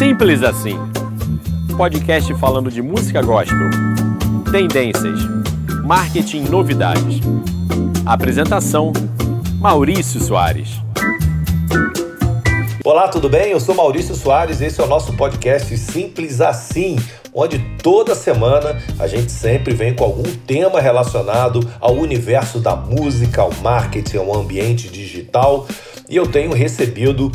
Simples assim. Podcast falando de música gospel, tendências, marketing novidades. Apresentação: Maurício Soares. Olá, tudo bem? Eu sou Maurício Soares, esse é o nosso podcast Simples Assim, onde toda semana a gente sempre vem com algum tema relacionado ao universo da música, ao marketing, ao ambiente digital. E eu tenho recebido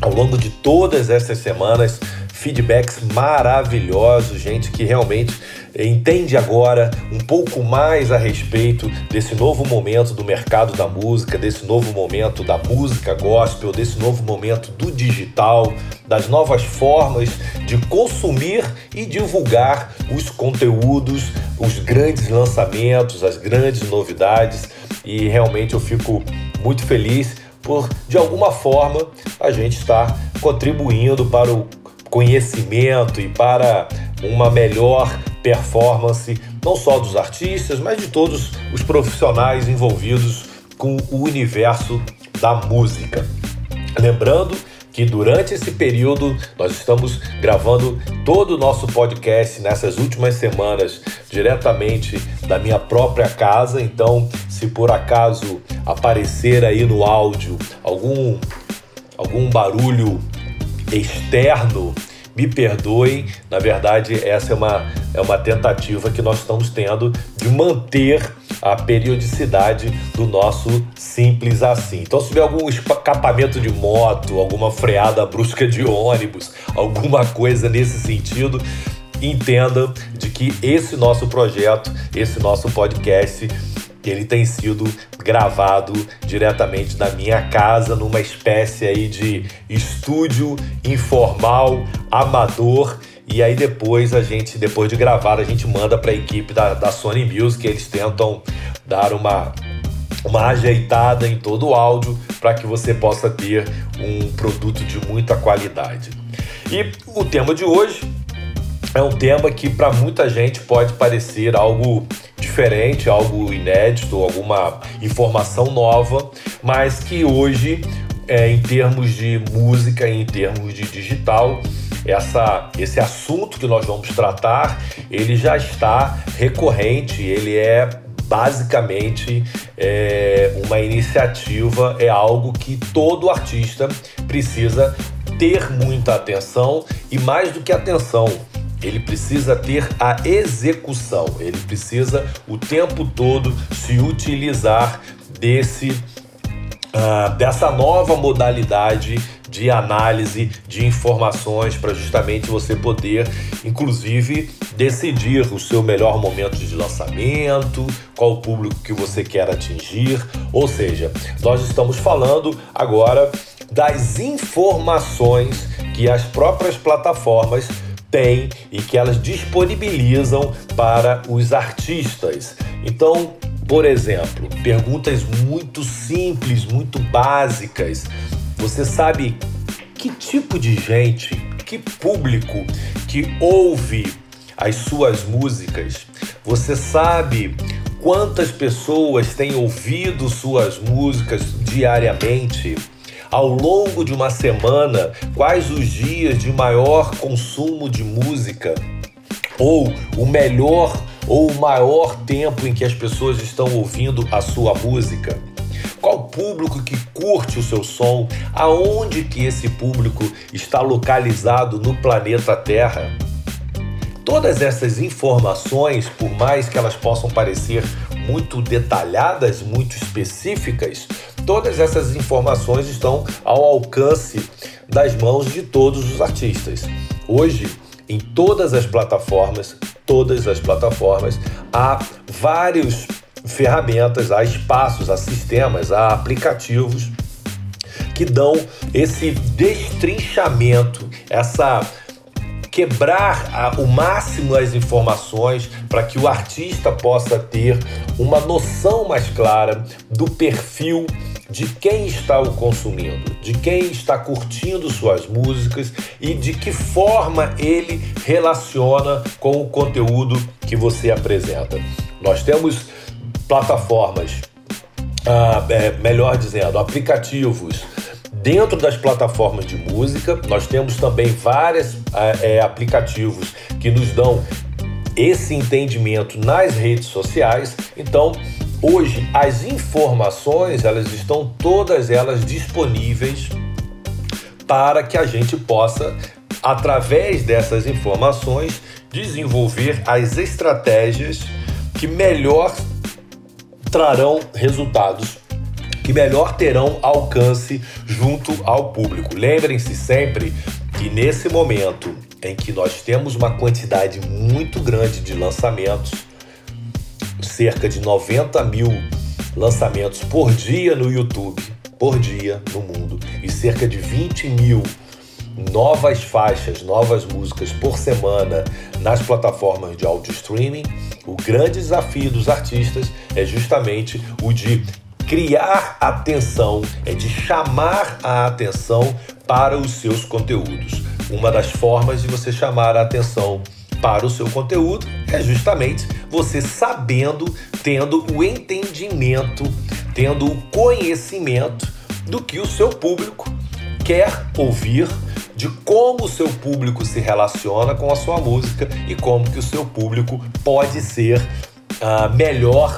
ao longo de todas essas semanas feedbacks maravilhosos, gente que realmente entende agora um pouco mais a respeito desse novo momento do mercado da música, desse novo momento da música gospel, desse novo momento do digital, das novas formas de consumir e divulgar os conteúdos, os grandes lançamentos, as grandes novidades. E realmente eu fico muito feliz por, de alguma forma, a gente estar contribuindo para o conhecimento e para uma melhor performance, não só dos artistas, mas de todos os profissionais envolvidos com o universo da música. Lembrando que durante esse período nós estamos gravando todo o nosso podcast nessas últimas semanas diretamente da minha própria casa, então se por acaso aparecer aí no áudio algum algum barulho externo, me perdoem. Na verdade, essa é uma, é uma tentativa que nós estamos tendo de manter a periodicidade do nosso simples assim. Então, se tiver algum escapamento de moto, alguma freada brusca de ônibus, alguma coisa nesse sentido, entenda de que esse nosso projeto, esse nosso podcast, ele tem sido gravado diretamente da minha casa, numa espécie aí de estúdio informal, amador. E aí depois a gente, depois de gravar, a gente manda para a equipe da, da Sony Music, eles tentam dar uma uma ajeitada em todo o áudio para que você possa ter um produto de muita qualidade. E o tema de hoje é um tema que para muita gente pode parecer algo diferente, algo inédito, alguma informação nova, mas que hoje, é, em termos de música, em termos de digital, essa, esse assunto que nós vamos tratar, ele já está recorrente, ele é basicamente é, uma iniciativa, é algo que todo artista precisa ter muita atenção e mais do que atenção, ele precisa ter a execução, ele precisa o tempo todo se utilizar desse uh, dessa nova modalidade de análise de informações para justamente você poder, inclusive, decidir o seu melhor momento de lançamento, qual público que você quer atingir. Ou seja, nós estamos falando agora das informações que as próprias plataformas têm e que elas disponibilizam para os artistas. Então, por exemplo, perguntas muito simples, muito básicas. Você sabe que tipo de gente, que público que ouve as suas músicas? Você sabe quantas pessoas têm ouvido suas músicas diariamente? ao longo de uma semana quais os dias de maior consumo de música ou o melhor ou o maior tempo em que as pessoas estão ouvindo a sua música? Qual público que curte o seu som? Aonde que esse público está localizado no planeta Terra? Todas essas informações, por mais que elas possam parecer muito detalhadas, muito específicas, todas essas informações estão ao alcance das mãos de todos os artistas. Hoje, em todas as plataformas, todas as plataformas, há várias ferramentas, há espaços, há sistemas, há aplicativos que dão esse destrinchamento, essa quebrar o máximo as informações para que o artista possa ter uma noção mais clara do perfil de quem está o consumindo, de quem está curtindo suas músicas e de que forma ele relaciona com o conteúdo que você apresenta. Nós temos plataformas, ah, é, melhor dizendo, aplicativos dentro das plataformas de música. Nós temos também vários é, aplicativos que nos dão esse entendimento nas redes sociais. Então, hoje as informações elas estão todas elas disponíveis para que a gente possa, através dessas informações, desenvolver as estratégias que melhor trarão resultados, que melhor terão alcance junto ao público. Lembrem-se sempre que nesse momento em que nós temos uma quantidade muito grande de lançamentos, cerca de 90 mil lançamentos por dia no YouTube, por dia no mundo, e cerca de 20 mil novas faixas, novas músicas por semana nas plataformas de audio streaming, o grande desafio dos artistas é justamente o de criar atenção, é de chamar a atenção para os seus conteúdos. Uma das formas de você chamar a atenção para o seu conteúdo é justamente você sabendo, tendo o entendimento, tendo o conhecimento do que o seu público quer ouvir, de como o seu público se relaciona com a sua música e como que o seu público pode ser uh, melhor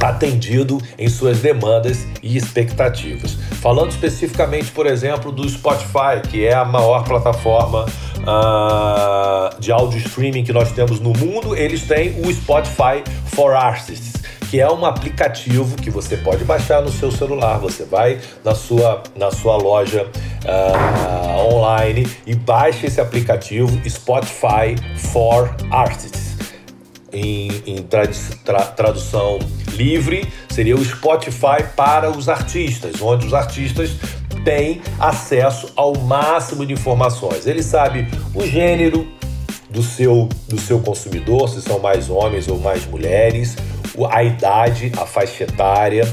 atendido em suas demandas e expectativas. Falando especificamente, por exemplo, do Spotify, que é a maior plataforma uh, de áudio streaming que nós temos no mundo, eles têm o Spotify for Artists que é um aplicativo que você pode baixar no seu celular. Você vai na sua, na sua loja uh, online e baixa esse aplicativo Spotify for Artists. Em, em tra tradução livre, seria o Spotify para os artistas, onde os artistas têm acesso ao máximo de informações. Ele sabe o gênero do seu, do seu consumidor, se são mais homens ou mais mulheres, a idade, a faixa etária,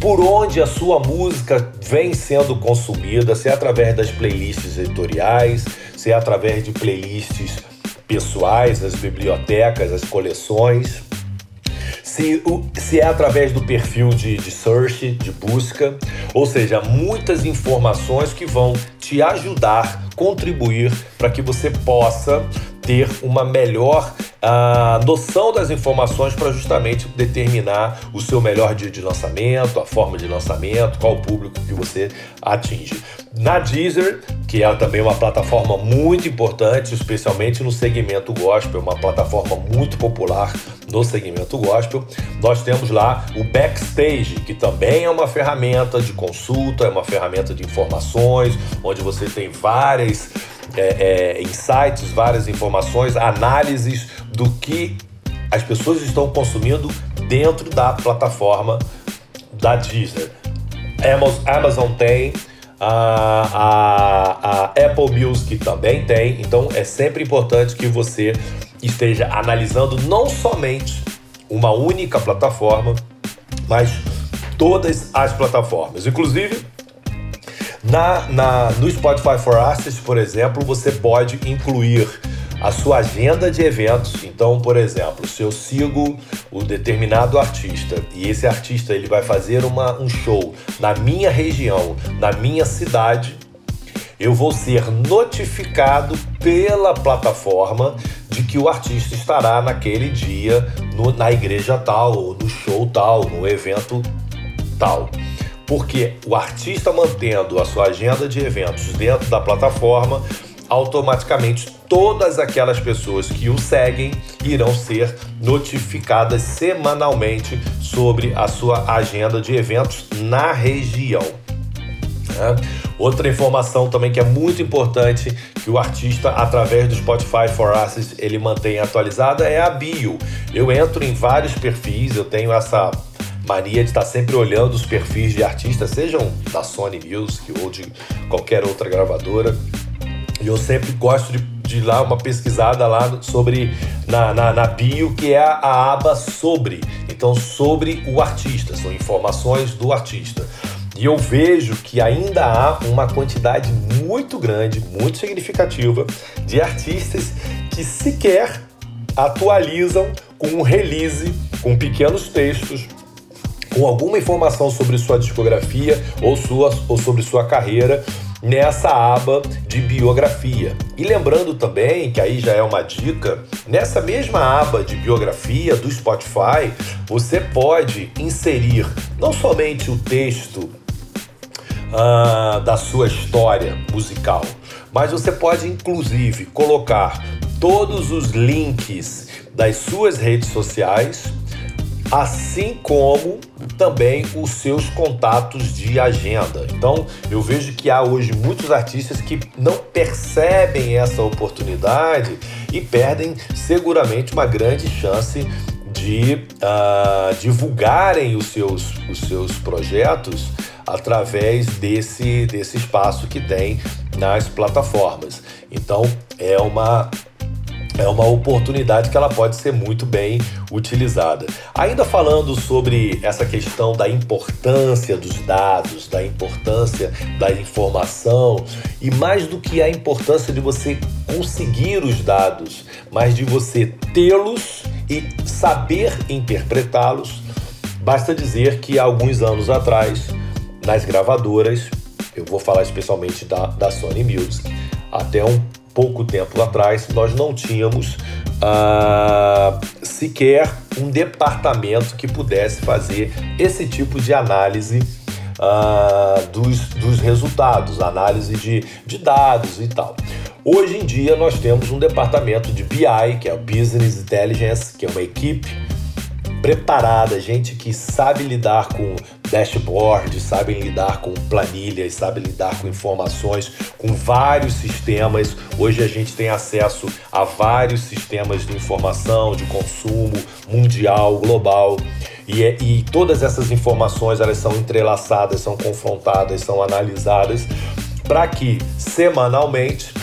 por onde a sua música vem sendo consumida, se é através das playlists editoriais, se é através de playlists pessoais, as bibliotecas, as coleções, se, se é através do perfil de, de search, de busca, ou seja, muitas informações que vão te ajudar, contribuir para que você possa ter uma melhor a noção das informações para justamente determinar o seu melhor dia de lançamento, a forma de lançamento, qual o público que você atinge. Na Deezer, que é também uma plataforma muito importante, especialmente no segmento gospel, uma plataforma muito popular no segmento gospel, nós temos lá o Backstage, que também é uma ferramenta de consulta, é uma ferramenta de informações, onde você tem várias é, é, insights, várias informações, análises do que as pessoas estão consumindo dentro da plataforma da Disney. Amazon tem, a, a, a Apple Music também tem, então é sempre importante que você esteja analisando não somente uma única plataforma, mas todas as plataformas. Inclusive, na, na, no Spotify for Artists, por exemplo, você pode incluir a sua agenda de eventos. Então, por exemplo, se eu sigo o determinado artista e esse artista ele vai fazer uma, um show na minha região, na minha cidade, eu vou ser notificado pela plataforma de que o artista estará naquele dia no, na igreja tal, ou no show tal, no evento tal. Porque o artista mantendo a sua agenda de eventos dentro da plataforma, automaticamente todas aquelas pessoas que o seguem irão ser notificadas semanalmente sobre a sua agenda de eventos na região. Né? Outra informação também que é muito importante que o artista, através do Spotify for Artists, ele mantém atualizada é a bio. Eu entro em vários perfis, eu tenho essa mania de estar sempre olhando os perfis de artistas, sejam da Sony Music ou de qualquer outra gravadora. E eu sempre gosto de, de ir lá uma pesquisada lá sobre na, na, na bio, que é a, a aba sobre. Então, sobre o artista, são informações do artista. E eu vejo que ainda há uma quantidade muito grande, muito significativa de artistas que sequer atualizam com um release, com pequenos textos, com alguma informação sobre sua discografia ou, sua, ou sobre sua carreira nessa aba de biografia. E lembrando também, que aí já é uma dica, nessa mesma aba de biografia do Spotify, você pode inserir não somente o texto uh, da sua história musical, mas você pode inclusive colocar todos os links das suas redes sociais assim como também os seus contatos de agenda. Então, eu vejo que há hoje muitos artistas que não percebem essa oportunidade e perdem seguramente uma grande chance de uh, divulgarem os seus, os seus projetos através desse, desse espaço que tem nas plataformas. Então, é uma é uma oportunidade que ela pode ser muito bem utilizada. Ainda falando sobre essa questão da importância dos dados, da importância da informação e mais do que a importância de você conseguir os dados, mas de você tê-los e saber interpretá-los, basta dizer que há alguns anos atrás, nas gravadoras, eu vou falar especialmente da, da Sony Music, até um pouco tempo atrás, nós não tínhamos uh, sequer um departamento que pudesse fazer esse tipo de análise uh, dos, dos resultados, análise de, de dados e tal. Hoje em dia nós temos um departamento de BI, que é o Business Intelligence, que é uma equipe preparada, gente que sabe lidar com dashboard, sabem lidar com planilhas, sabem lidar com informações, com vários sistemas. Hoje a gente tem acesso a vários sistemas de informação, de consumo mundial, global. E, é, e todas essas informações elas são entrelaçadas, são confrontadas, são analisadas para que semanalmente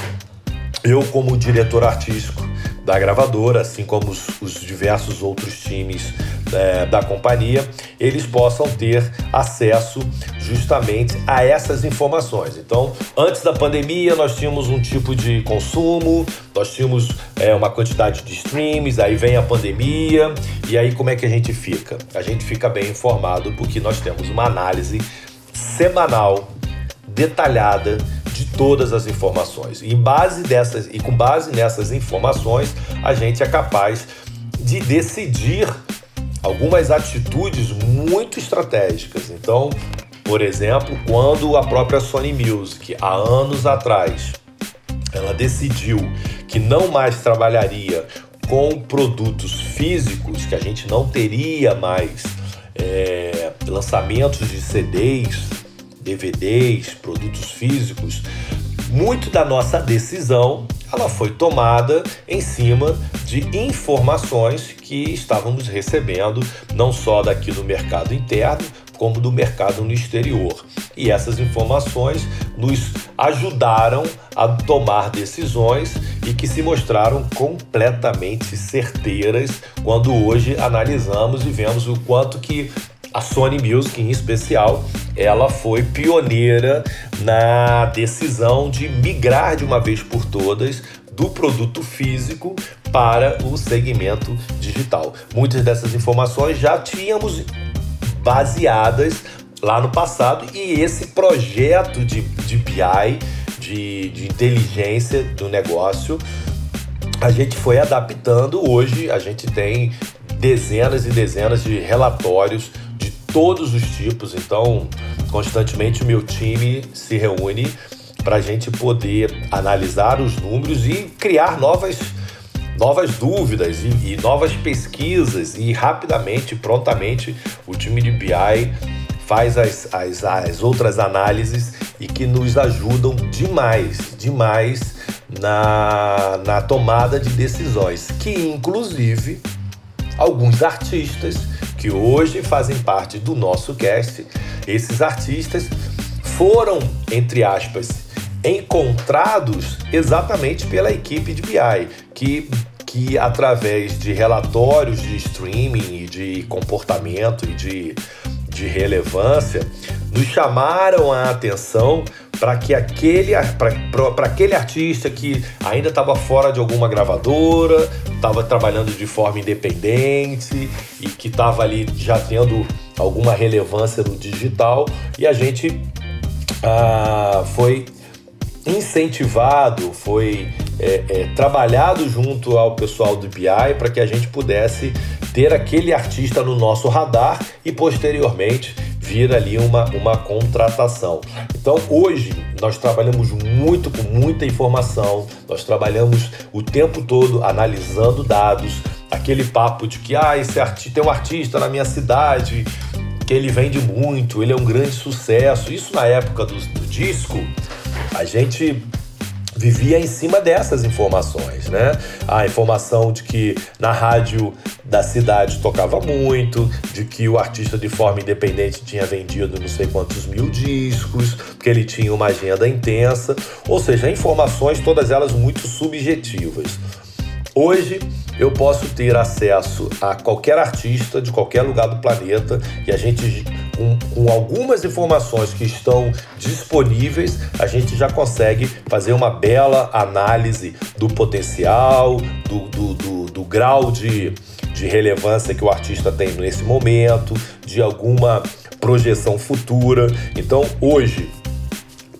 eu, como diretor artístico da gravadora, assim como os, os diversos outros times é, da companhia, eles possam ter acesso justamente a essas informações. Então, antes da pandemia, nós tínhamos um tipo de consumo, nós tínhamos é, uma quantidade de streams, aí vem a pandemia, e aí como é que a gente fica? A gente fica bem informado porque nós temos uma análise semanal, detalhada de todas as informações. E base dessas e com base nessas informações, a gente é capaz de decidir algumas atitudes muito estratégicas. Então, por exemplo, quando a própria Sony Music, há anos atrás, ela decidiu que não mais trabalharia com produtos físicos, que a gente não teria mais é, lançamentos de CDs, DVDs, produtos físicos, muito da nossa decisão ela foi tomada em cima de informações que estávamos recebendo não só daqui do mercado interno, como do mercado no exterior. E essas informações nos ajudaram a tomar decisões e que se mostraram completamente certeiras quando hoje analisamos e vemos o quanto que a Sony Music em especial, ela foi pioneira na decisão de migrar de uma vez por todas do produto físico para o segmento digital. Muitas dessas informações já tínhamos baseadas lá no passado e esse projeto de, de BI, de, de inteligência do negócio, a gente foi adaptando. Hoje a gente tem dezenas e dezenas de relatórios todos os tipos, então constantemente o meu time se reúne para a gente poder analisar os números e criar novas, novas dúvidas e, e novas pesquisas. E rapidamente, prontamente, o time de BI faz as, as, as outras análises e que nos ajudam demais, demais na, na tomada de decisões, que inclusive alguns artistas que hoje fazem parte do nosso cast, esses artistas foram, entre aspas, encontrados exatamente pela equipe de BI, que, que através de relatórios de streaming e de comportamento e de, de relevância, nos chamaram a atenção para que aquele para aquele artista que ainda estava fora de alguma gravadora, estava trabalhando de forma independente e que estava ali já tendo alguma relevância no digital e a gente ah, foi incentivado, foi é, é, trabalhado junto ao pessoal do BI para que a gente pudesse ter aquele artista no nosso radar e posteriormente vir ali uma, uma contratação. Então hoje nós trabalhamos muito com muita informação, nós trabalhamos o tempo todo analisando dados, aquele papo de que ah, esse artista tem um artista na minha cidade que ele vende muito, ele é um grande sucesso. Isso na época do, do disco, a gente vivia em cima dessas informações, né? A informação de que na rádio da cidade tocava muito, de que o artista de forma independente tinha vendido não sei quantos mil discos, que ele tinha uma agenda intensa, ou seja, informações todas elas muito subjetivas. Hoje eu posso ter acesso a qualquer artista de qualquer lugar do planeta e a gente, com, com, algumas informações que estão disponíveis, a gente já consegue fazer uma bela análise do potencial, do, do, do, do grau de, de relevância que o artista tem nesse momento, de alguma projeção futura. Então, hoje,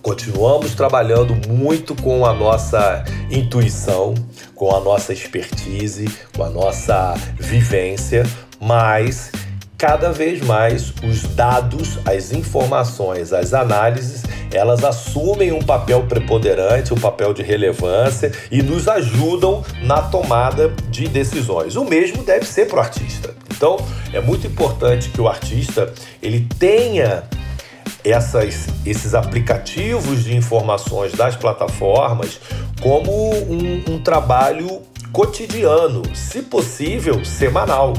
Continuamos trabalhando muito com a nossa intuição, com a nossa expertise, com a nossa vivência, mas cada vez mais os dados, as informações, as análises, elas assumem um papel preponderante, um papel de relevância e nos ajudam na tomada de decisões. O mesmo deve ser para o artista. Então, é muito importante que o artista ele tenha essas, esses aplicativos de informações das plataformas como um, um trabalho cotidiano, se possível, semanal.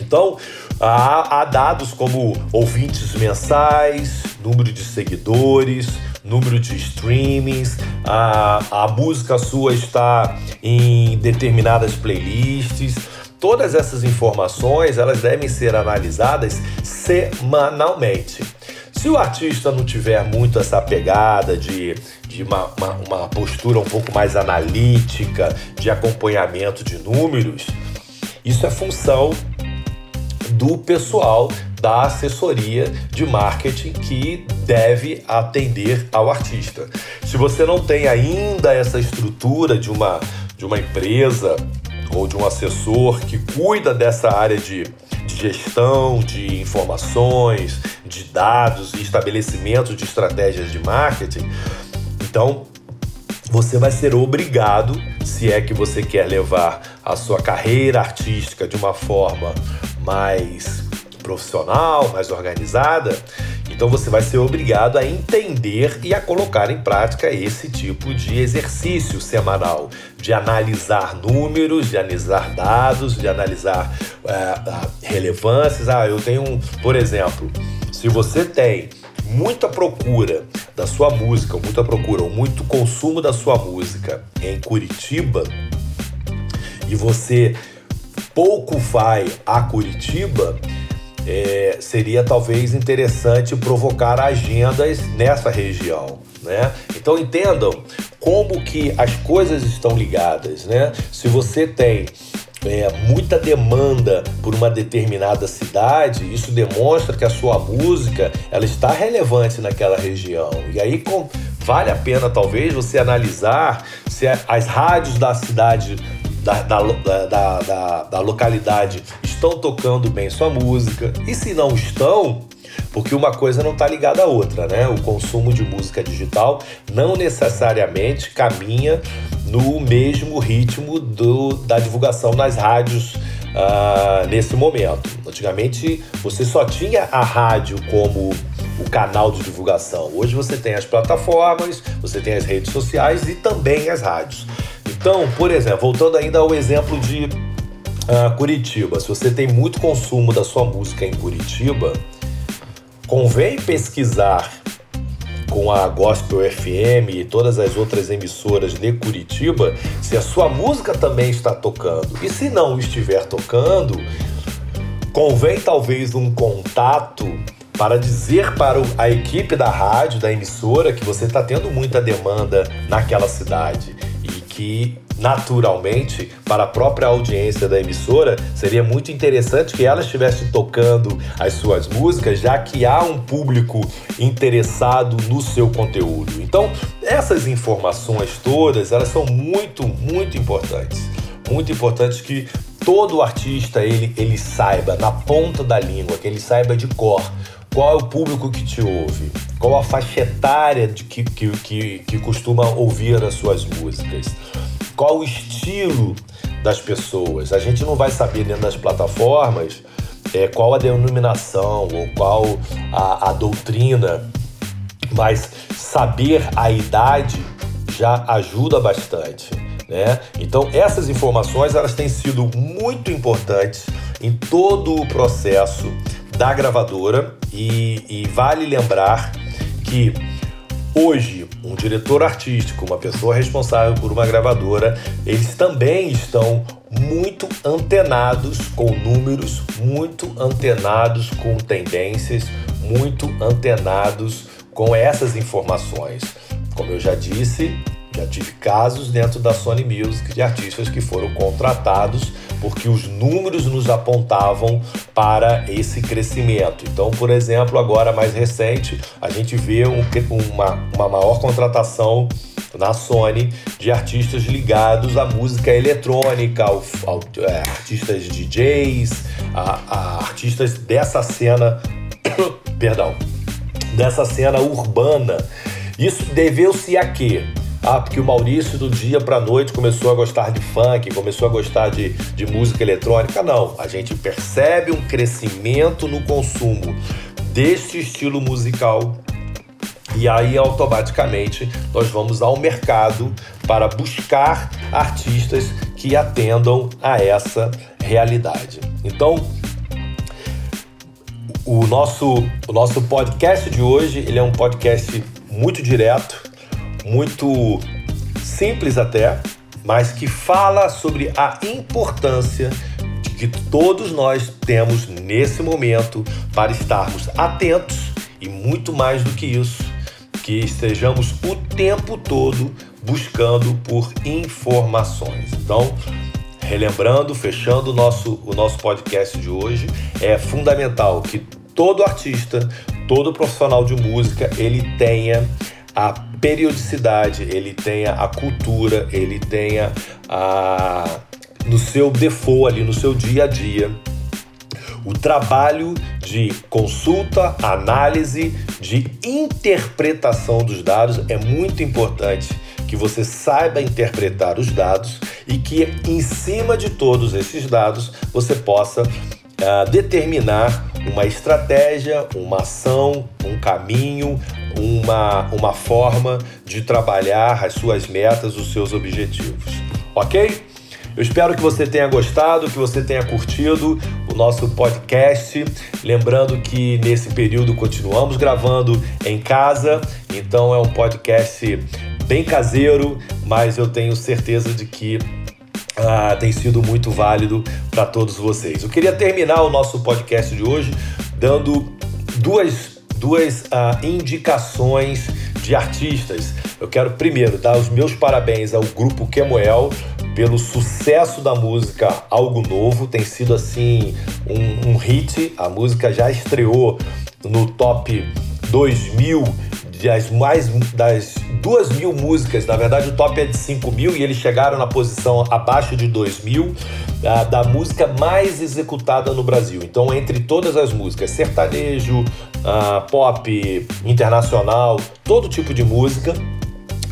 Então, há, há dados como ouvintes mensais, número de seguidores, número de streamings, a, a música sua está em determinadas playlists. Todas essas informações elas devem ser analisadas semanalmente. Se o artista não tiver muito essa pegada de, de uma, uma, uma postura um pouco mais analítica, de acompanhamento de números, isso é função do pessoal da assessoria de marketing que deve atender ao artista. Se você não tem ainda essa estrutura de uma, de uma empresa ou de um assessor que cuida dessa área de, de gestão de informações, de dados e estabelecimento de estratégias de marketing, então você vai ser obrigado, se é que você quer levar a sua carreira artística de uma forma mais profissional, mais organizada, então você vai ser obrigado a entender e a colocar em prática esse tipo de exercício semanal, de analisar números, de analisar dados, de analisar uh, relevâncias. Ah, eu tenho, um, por exemplo, se você tem muita procura da sua música, ou muita procura, ou muito consumo da sua música em Curitiba, e você pouco vai a Curitiba, é, seria talvez interessante provocar agendas nessa região, né? Então entendam como que as coisas estão ligadas, né? Se você tem é, muita demanda por uma determinada cidade, isso demonstra que a sua música ela está relevante naquela região. E aí com, vale a pena talvez você analisar se as rádios da cidade da, da, da, da, da localidade estão tocando bem sua música. E se não estão, porque uma coisa não está ligada à outra, né? O consumo de música digital não necessariamente caminha no mesmo ritmo do, da divulgação nas rádios uh, nesse momento. Antigamente você só tinha a rádio como o canal de divulgação. Hoje você tem as plataformas, você tem as redes sociais e também as rádios. Então, por exemplo, voltando ainda ao exemplo de uh, Curitiba, se você tem muito consumo da sua música em Curitiba, convém pesquisar com a Gospel FM e todas as outras emissoras de Curitiba se a sua música também está tocando. E se não estiver tocando, convém talvez um contato para dizer para a equipe da rádio, da emissora, que você está tendo muita demanda naquela cidade que naturalmente, para a própria audiência da emissora, seria muito interessante que ela estivesse tocando as suas músicas, já que há um público interessado no seu conteúdo. Então, essas informações todas, elas são muito, muito importantes. Muito importantes que todo artista ele, ele saiba na ponta da língua, que ele saiba de cor qual é o público que te ouve, qual a faixa etária de que, que, que, que costuma ouvir as suas músicas qual o estilo das pessoas. A gente não vai saber dentro das plataformas é, qual a denominação ou qual a, a doutrina, mas saber a idade já ajuda bastante. Né? Então essas informações elas têm sido muito importantes em todo o processo da gravadora e, e vale lembrar que Hoje, um diretor artístico, uma pessoa responsável por uma gravadora, eles também estão muito antenados com números, muito antenados com tendências, muito antenados com essas informações. Como eu já disse, já tive casos dentro da Sony Music de artistas que foram contratados porque os números nos apontavam para esse crescimento. Então, por exemplo, agora mais recente, a gente vê um, uma, uma maior contratação na Sony de artistas ligados à música eletrônica, ao, ao, é, artistas DJs, a, a artistas dessa cena, perdão, dessa cena urbana. Isso deveu-se a quê? Ah, porque o Maurício do dia para noite começou a gostar de funk, começou a gostar de, de música eletrônica. Não, a gente percebe um crescimento no consumo deste estilo musical e aí automaticamente nós vamos ao mercado para buscar artistas que atendam a essa realidade. Então, o nosso, o nosso podcast de hoje ele é um podcast muito direto muito simples até, mas que fala sobre a importância que todos nós temos nesse momento para estarmos atentos e muito mais do que isso, que estejamos o tempo todo buscando por informações. Então, relembrando, fechando o nosso, o nosso podcast de hoje, é fundamental que todo artista, todo profissional de música, ele tenha a periodicidade, ele tenha a cultura, ele tenha a no seu default ali, no seu dia a dia, o trabalho de consulta, análise, de interpretação dos dados é muito importante que você saiba interpretar os dados e que em cima de todos esses dados você possa uh, determinar uma estratégia, uma ação, um caminho, uma, uma forma de trabalhar as suas metas, os seus objetivos. Ok? Eu espero que você tenha gostado, que você tenha curtido o nosso podcast. Lembrando que nesse período continuamos gravando em casa, então é um podcast bem caseiro, mas eu tenho certeza de que ah, tem sido muito válido para todos vocês. Eu queria terminar o nosso podcast de hoje dando duas, duas ah, indicações de artistas. Eu quero primeiro dar os meus parabéns ao grupo Kemuel pelo sucesso da música Algo Novo. Tem sido assim um, um hit. A música já estreou no top 2000 das mais das duas mil músicas, na verdade o top é de 5 mil e eles chegaram na posição abaixo de 2 mil da, da música mais executada no Brasil. Então, entre todas as músicas, sertanejo, uh, pop, internacional, todo tipo de música,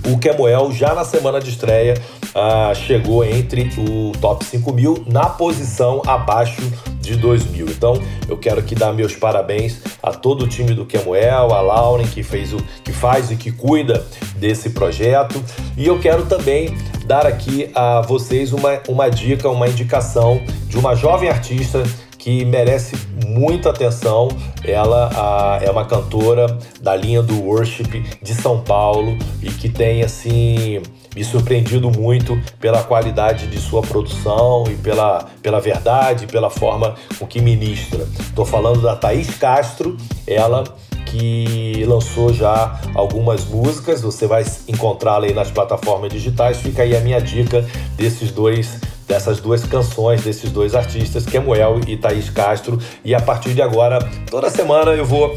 o Kemuel já na semana de estreia uh, chegou entre o top 5 mil na posição abaixo de 2000. Então eu quero aqui dar meus parabéns a todo o time do Kemuel, a Lauren que fez o que faz e que cuida desse projeto. E eu quero também dar aqui a vocês uma, uma dica, uma indicação de uma jovem artista que merece muita atenção. Ela a, é uma cantora da linha do worship de São Paulo e que tem assim me surpreendido muito pela qualidade de sua produção e pela, pela verdade, pela forma com que ministra. Estou falando da Thaís Castro, ela que lançou já algumas músicas. Você vai encontrá-la aí nas plataformas digitais. Fica aí a minha dica desses dois dessas duas canções desses dois artistas, Kemuel e Thaís Castro. E a partir de agora, toda semana eu vou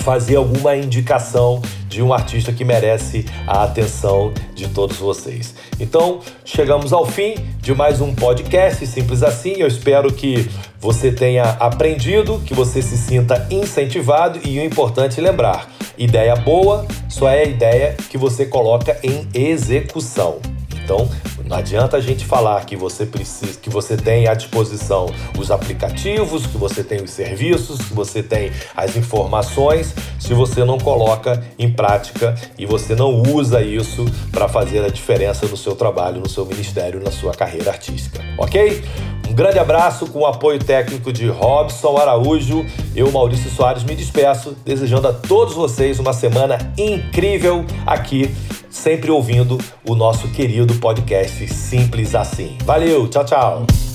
fazer alguma indicação de um artista que merece a atenção de todos vocês. Então, chegamos ao fim de mais um podcast, simples assim. Eu espero que você tenha aprendido, que você se sinta incentivado e o importante é lembrar: ideia boa só é ideia que você coloca em execução. Então, não adianta a gente falar que você precisa, que você tem à disposição os aplicativos, que você tem os serviços, que você tem as informações, se você não coloca em prática e você não usa isso para fazer a diferença no seu trabalho, no seu ministério, na sua carreira artística. OK? Um grande abraço com o apoio técnico de Robson Araújo. Eu, Maurício Soares, me despeço, desejando a todos vocês uma semana incrível aqui sempre ouvindo o nosso querido podcast Simples Assim. Valeu, tchau, tchau.